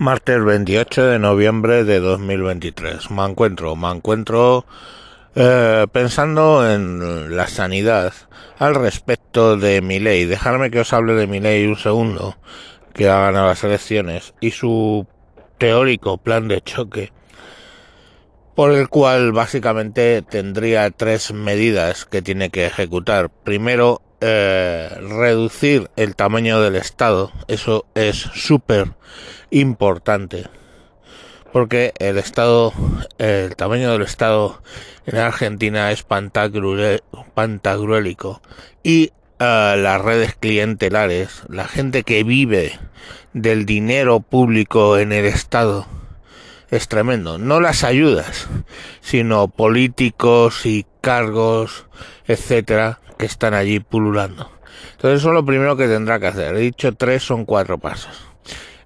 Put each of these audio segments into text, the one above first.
Martes 28 de noviembre de 2023. Me encuentro, me encuentro eh, pensando en la sanidad al respecto de mi ley. Dejarme que os hable de mi ley un segundo, que ha ganado las elecciones, y su teórico plan de choque, por el cual básicamente tendría tres medidas que tiene que ejecutar. Primero, eh, reducir el tamaño del Estado. Eso es súper importante. Porque el Estado, el tamaño del Estado en Argentina es pantagruélico. Y eh, las redes clientelares, la gente que vive del dinero público en el Estado, es tremendo. No las ayudas, sino políticos y cargos, etcétera, que están allí pululando. Entonces eso es lo primero que tendrá que hacer. He dicho tres, son cuatro pasos.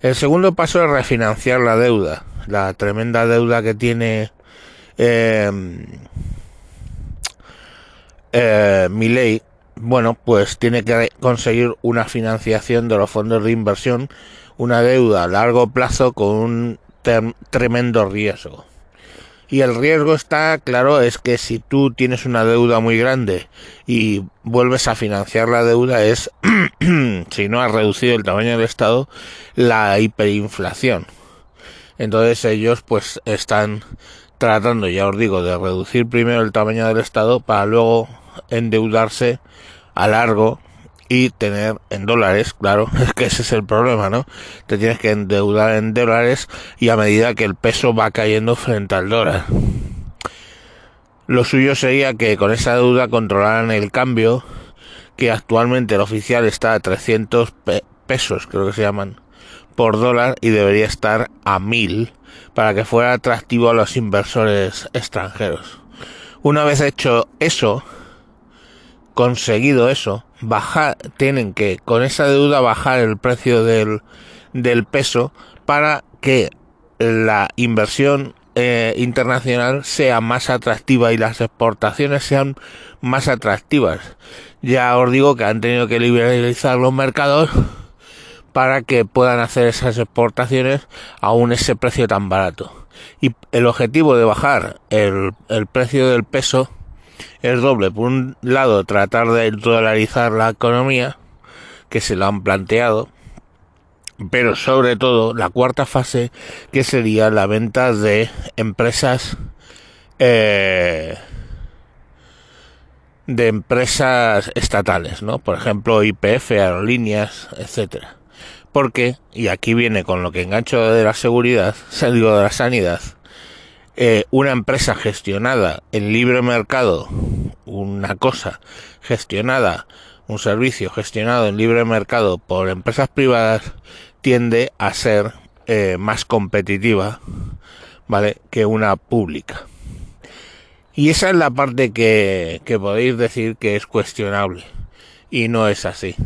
El segundo paso es refinanciar la deuda, la tremenda deuda que tiene eh, eh, mi ley. Bueno, pues tiene que conseguir una financiación de los fondos de inversión, una deuda a largo plazo con un tremendo riesgo. Y el riesgo está, claro, es que si tú tienes una deuda muy grande y vuelves a financiar la deuda es, si no has reducido el tamaño del Estado, la hiperinflación. Entonces ellos pues están tratando, ya os digo, de reducir primero el tamaño del Estado para luego endeudarse a largo y tener en dólares, claro, es que ese es el problema, ¿no? Te tienes que endeudar en dólares y a medida que el peso va cayendo frente al dólar. Lo suyo sería que con esa deuda controlaran el cambio, que actualmente el oficial está a 300 pesos, creo que se llaman, por dólar y debería estar a 1000 para que fuera atractivo a los inversores extranjeros. Una vez hecho eso, conseguido eso, bajar, tienen que con esa deuda bajar el precio del, del peso para que la inversión eh, internacional sea más atractiva y las exportaciones sean más atractivas. Ya os digo que han tenido que liberalizar los mercados para que puedan hacer esas exportaciones aún ese precio tan barato. Y el objetivo de bajar el, el precio del peso es doble. Por un lado, tratar de dolarizar la economía, que se lo han planteado, pero sobre todo la cuarta fase, que sería la venta de empresas eh, de empresas estatales, ¿no? Por ejemplo, IPF, aerolíneas, etcétera. Porque, y aquí viene con lo que engancho de la seguridad, digo de la sanidad, eh, una empresa gestionada en libre mercado, una cosa gestionada, un servicio gestionado en libre mercado por empresas privadas, tiende a ser eh, más competitiva, ¿vale? Que una pública. Y esa es la parte que, que podéis decir que es cuestionable. Y no es así.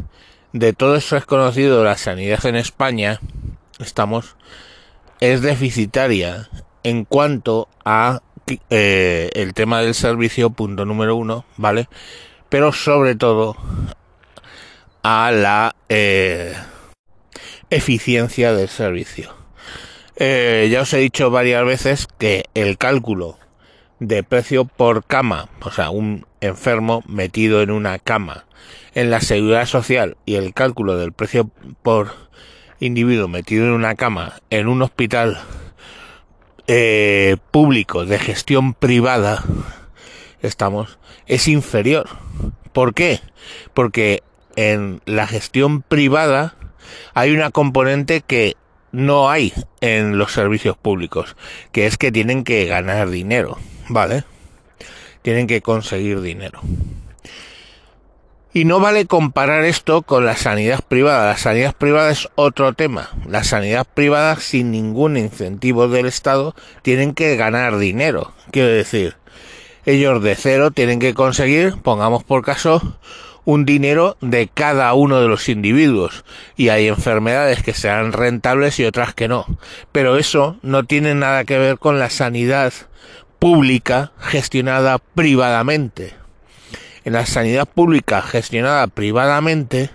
De todo eso es conocido, la sanidad en España, estamos, es deficitaria en cuanto a eh, el tema del servicio, punto número uno, ¿vale? Pero sobre todo a la eh, eficiencia del servicio. Eh, ya os he dicho varias veces que el cálculo de precio por cama, o sea, un enfermo metido en una cama en la seguridad social y el cálculo del precio por individuo metido en una cama en un hospital eh, público de gestión privada estamos es inferior. ¿Por qué? Porque en la gestión privada hay una componente que no hay en los servicios públicos, que es que tienen que ganar dinero, ¿vale? Tienen que conseguir dinero. Y no vale comparar esto con la sanidad privada. La sanidad privada es otro tema. La sanidad privada sin ningún incentivo del Estado tienen que ganar dinero. Quiero decir, ellos de cero tienen que conseguir, pongamos por caso, un dinero de cada uno de los individuos. Y hay enfermedades que sean rentables y otras que no. Pero eso no tiene nada que ver con la sanidad pública gestionada privadamente en la sanidad pública gestionada privadamente,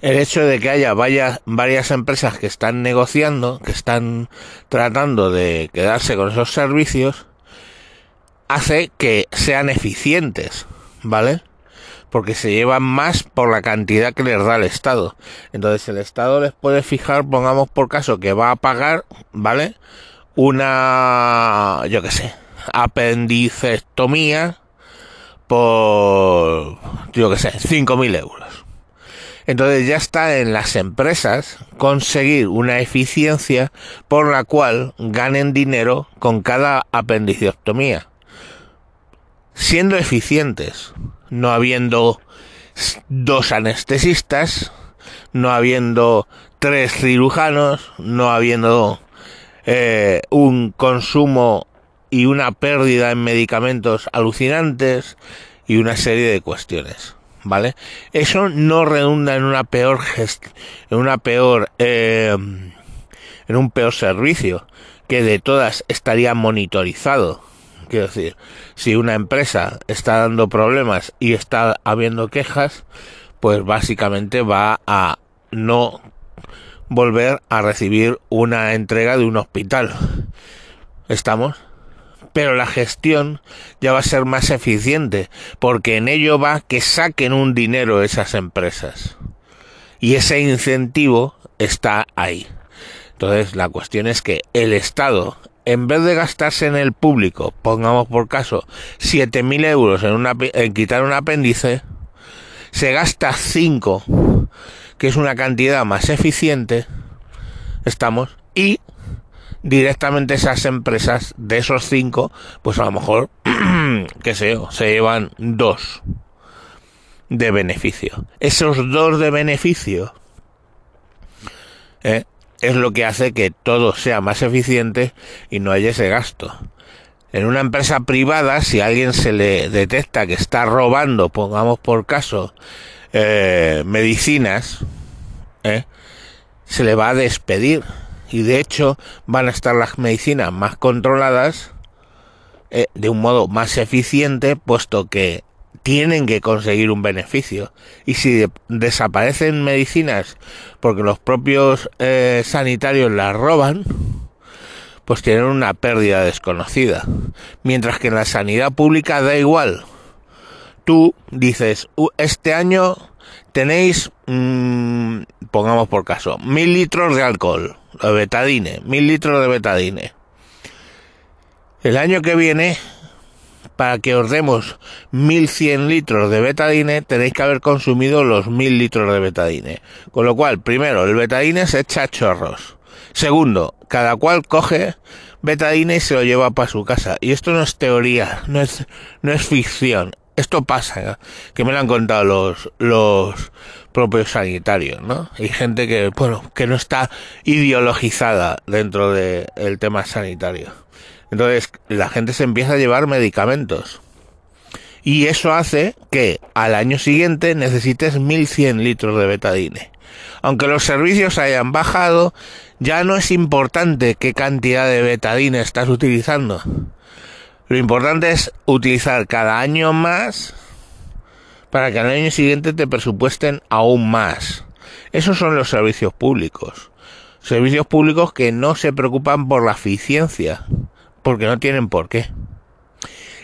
el hecho de que haya varias, varias empresas que están negociando, que están tratando de quedarse con esos servicios, hace que sean eficientes, ¿vale? Porque se llevan más por la cantidad que les da el Estado. Entonces el Estado les puede fijar, pongamos por caso, que va a pagar, ¿vale? Una, yo qué sé, apendicectomía por, yo qué sé, 5.000 euros. Entonces ya está en las empresas conseguir una eficiencia por la cual ganen dinero con cada apendicectomía siendo eficientes, no habiendo dos anestesistas, no habiendo tres cirujanos, no habiendo eh, un consumo y una pérdida en medicamentos alucinantes y una serie de cuestiones. ¿Vale? Eso no redunda en una peor gest en una peor eh, en un peor servicio que de todas estaría monitorizado Quiero decir, si una empresa está dando problemas y está habiendo quejas, pues básicamente va a no volver a recibir una entrega de un hospital. ¿Estamos? Pero la gestión ya va a ser más eficiente, porque en ello va que saquen un dinero esas empresas. Y ese incentivo está ahí. Entonces la cuestión es que el Estado en vez de gastarse en el público, pongamos por caso, 7.000 euros en, en quitar un apéndice, se gasta 5, que es una cantidad más eficiente, estamos, y directamente esas empresas de esos 5, pues a lo mejor, qué sé yo, se llevan 2 de beneficio. Esos 2 de beneficio, ¿eh? es lo que hace que todo sea más eficiente y no haya ese gasto. En una empresa privada, si a alguien se le detecta que está robando, pongamos por caso, eh, medicinas, eh, se le va a despedir. Y de hecho van a estar las medicinas más controladas eh, de un modo más eficiente, puesto que tienen que conseguir un beneficio. Y si desaparecen medicinas porque los propios eh, sanitarios las roban, pues tienen una pérdida desconocida. Mientras que en la sanidad pública da igual. Tú dices, este año tenéis, mm, pongamos por caso, mil litros de alcohol, de betadine, mil litros de betadine. El año que viene para que os demos 1100 litros de betadine tenéis que haber consumido los 1000 litros de betadine. Con lo cual, primero, el betadine se echa chorros. Segundo, cada cual coge betadine y se lo lleva para su casa. Y esto no es teoría, no es, no es ficción. Esto pasa, ¿eh? que me lo han contado los, los propios sanitarios, ¿no? Hay gente que, bueno, que no está ideologizada dentro del tema sanitario. Entonces la gente se empieza a llevar medicamentos. Y eso hace que al año siguiente necesites 1100 litros de betadine. Aunque los servicios hayan bajado, ya no es importante qué cantidad de betadine estás utilizando. Lo importante es utilizar cada año más para que al año siguiente te presupuesten aún más. Esos son los servicios públicos. Servicios públicos que no se preocupan por la eficiencia, porque no tienen por qué.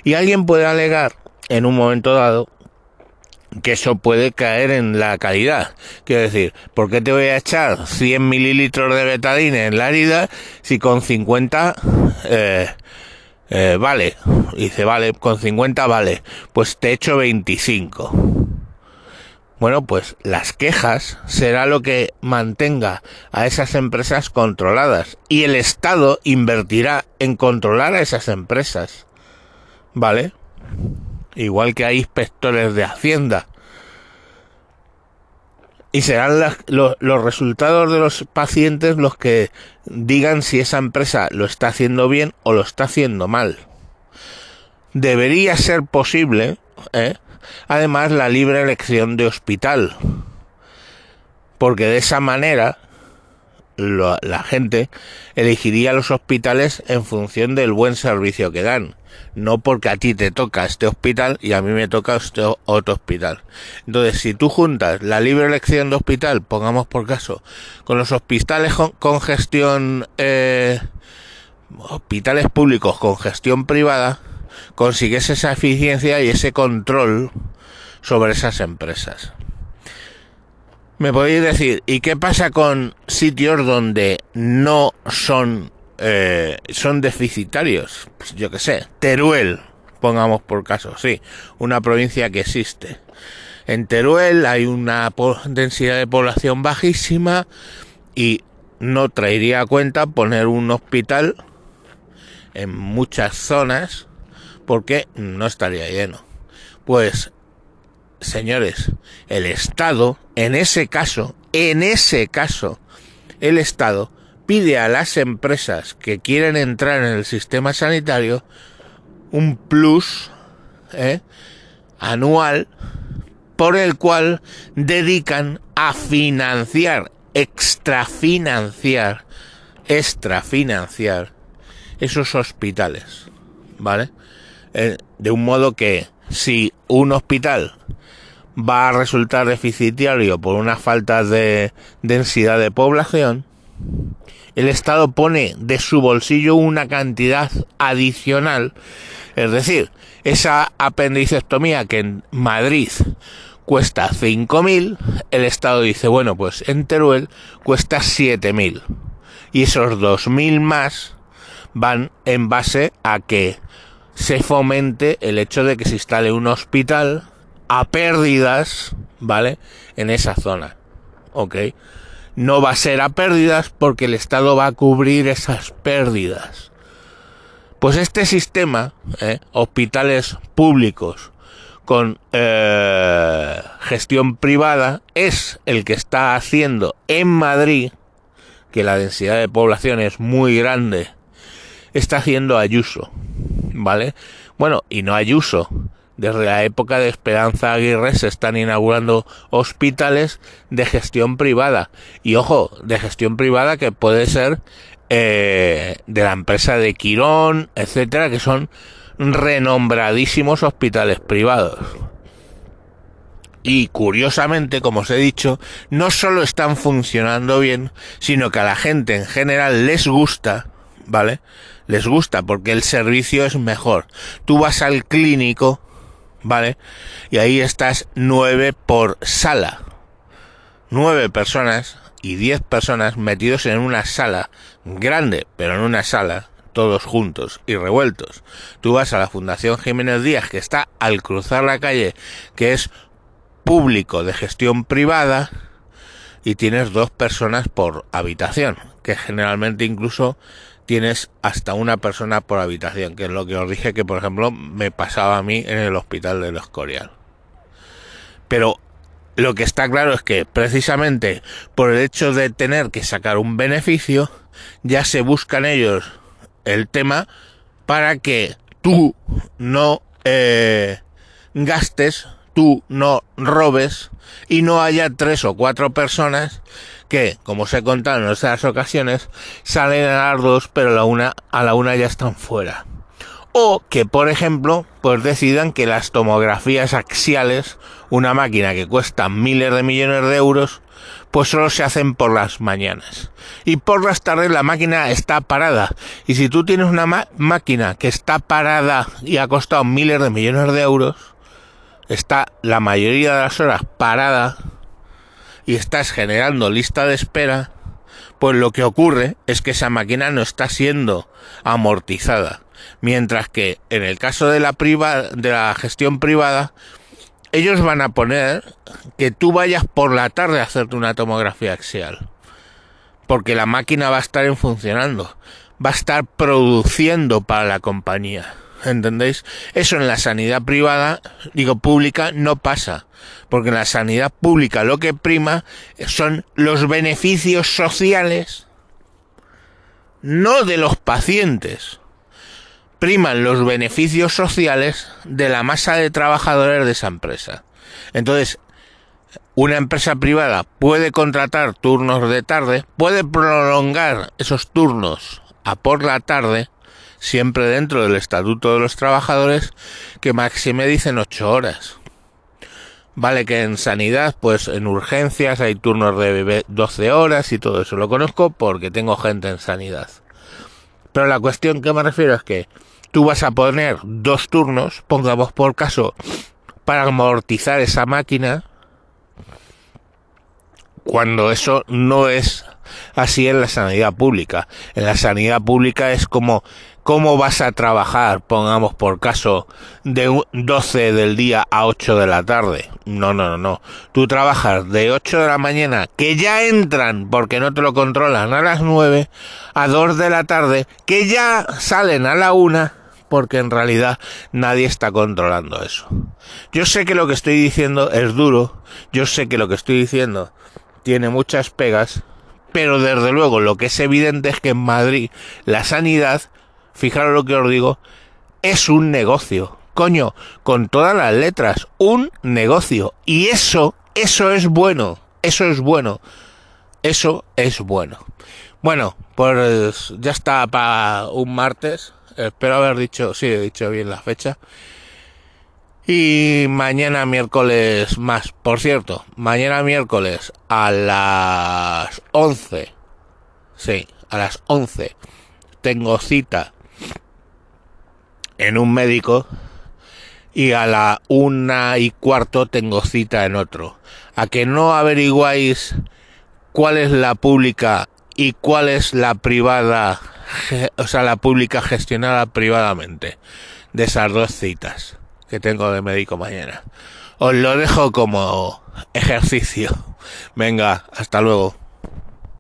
Y alguien puede alegar en un momento dado que eso puede caer en la calidad. Quiero decir, ¿por qué te voy a echar 100 mililitros de betadine en la herida si con 50 eh, eh, vale? dice, vale, con 50 vale. Pues te echo 25. Bueno, pues las quejas será lo que mantenga a esas empresas controladas y el Estado invertirá en controlar a esas empresas. ¿Vale? Igual que hay inspectores de Hacienda. Y serán los resultados de los pacientes los que digan si esa empresa lo está haciendo bien o lo está haciendo mal. Debería ser posible, ¿eh? además la libre elección de hospital. Porque de esa manera la gente elegiría los hospitales en función del buen servicio que dan, no porque a ti te toca este hospital y a mí me toca este otro hospital. Entonces, si tú juntas la libre elección de hospital, pongamos por caso, con los hospitales con, gestión, eh, hospitales públicos con gestión privada, consigues esa eficiencia y ese control sobre esas empresas. Me podéis decir, ¿y qué pasa con sitios donde no son eh, son deficitarios? Pues yo qué sé, Teruel, pongamos por caso, sí, una provincia que existe. En Teruel hay una densidad de población bajísima y no traería a cuenta poner un hospital en muchas zonas porque no estaría lleno. Pues señores, el Estado, en ese caso, en ese caso, el Estado pide a las empresas que quieren entrar en el sistema sanitario un plus ¿eh? anual por el cual dedican a financiar, extrafinanciar, extrafinanciar esos hospitales, ¿vale? Eh, de un modo que si un hospital va a resultar deficitario por una falta de densidad de población, el Estado pone de su bolsillo una cantidad adicional, es decir, esa apendicectomía que en Madrid cuesta 5.000, el Estado dice, bueno, pues en Teruel cuesta 7.000. Y esos 2.000 más van en base a que se fomente el hecho de que se instale un hospital a pérdidas, ¿vale? En esa zona. ¿Ok? No va a ser a pérdidas porque el Estado va a cubrir esas pérdidas. Pues este sistema, ¿eh? hospitales públicos con eh, gestión privada, es el que está haciendo en Madrid, que la densidad de población es muy grande, está haciendo Ayuso, ¿vale? Bueno, y no Ayuso, desde la época de Esperanza Aguirre se están inaugurando hospitales de gestión privada. Y ojo, de gestión privada que puede ser eh, de la empresa de Quirón, etcétera, que son renombradísimos hospitales privados. Y curiosamente, como os he dicho, no solo están funcionando bien, sino que a la gente en general les gusta, ¿vale? Les gusta porque el servicio es mejor. Tú vas al clínico ¿vale? Y ahí estás nueve por sala. Nueve personas y diez personas metidos en una sala grande, pero en una sala, todos juntos y revueltos. Tú vas a la Fundación Jiménez Díaz, que está al cruzar la calle, que es público de gestión privada, y tienes dos personas por habitación, que generalmente incluso tienes hasta una persona por habitación, que es lo que os dije que, por ejemplo, me pasaba a mí en el hospital de los Escorial. Pero lo que está claro es que precisamente por el hecho de tener que sacar un beneficio, ya se buscan ellos el tema para que tú no eh, gastes, tú no robes y no haya tres o cuatro personas que, como os he contado en otras ocasiones, salen a las dos, pero la una, a la una ya están fuera. O que, por ejemplo, pues decidan que las tomografías axiales, una máquina que cuesta miles de millones de euros, pues solo se hacen por las mañanas. Y por las tardes la máquina está parada. Y si tú tienes una máquina que está parada y ha costado miles de millones de euros, está la mayoría de las horas parada, y estás generando lista de espera, pues lo que ocurre es que esa máquina no está siendo amortizada. Mientras que en el caso de la, de la gestión privada, ellos van a poner que tú vayas por la tarde a hacerte una tomografía axial. Porque la máquina va a estar funcionando. Va a estar produciendo para la compañía. ¿Entendéis? Eso en la sanidad privada, digo pública, no pasa. Porque en la sanidad pública lo que prima son los beneficios sociales, no de los pacientes. Priman los beneficios sociales de la masa de trabajadores de esa empresa. Entonces, una empresa privada puede contratar turnos de tarde, puede prolongar esos turnos a por la tarde, siempre dentro del Estatuto de los Trabajadores, que máxime dicen ocho horas. Vale que en sanidad, pues en urgencias hay turnos de 12 horas y todo eso. Lo conozco porque tengo gente en sanidad. Pero la cuestión que me refiero es que tú vas a poner dos turnos, pongamos por caso, para amortizar esa máquina, cuando eso no es así en la sanidad pública. En la sanidad pública es como cómo vas a trabajar, pongamos por caso, de 12 del día a 8 de la tarde. No, no, no, no. Tú trabajas de 8 de la mañana, que ya entran porque no te lo controlan a las 9, a 2 de la tarde, que ya salen a la 1 porque en realidad nadie está controlando eso. Yo sé que lo que estoy diciendo es duro, yo sé que lo que estoy diciendo tiene muchas pegas, pero desde luego lo que es evidente es que en Madrid la sanidad, fijaros lo que os digo, es un negocio. Coño, con todas las letras, un negocio. Y eso, eso es bueno, eso es bueno, eso es bueno. Bueno, pues ya está para un martes. Espero haber dicho, sí, he dicho bien la fecha. Y mañana miércoles más. Por cierto, mañana miércoles a las 11. Sí, a las 11. Tengo cita en un médico. Y a la una y cuarto tengo cita en otro. A que no averiguáis cuál es la pública y cuál es la privada, o sea, la pública gestionada privadamente de esas dos citas que tengo de médico mañana. Os lo dejo como ejercicio. Venga, hasta luego.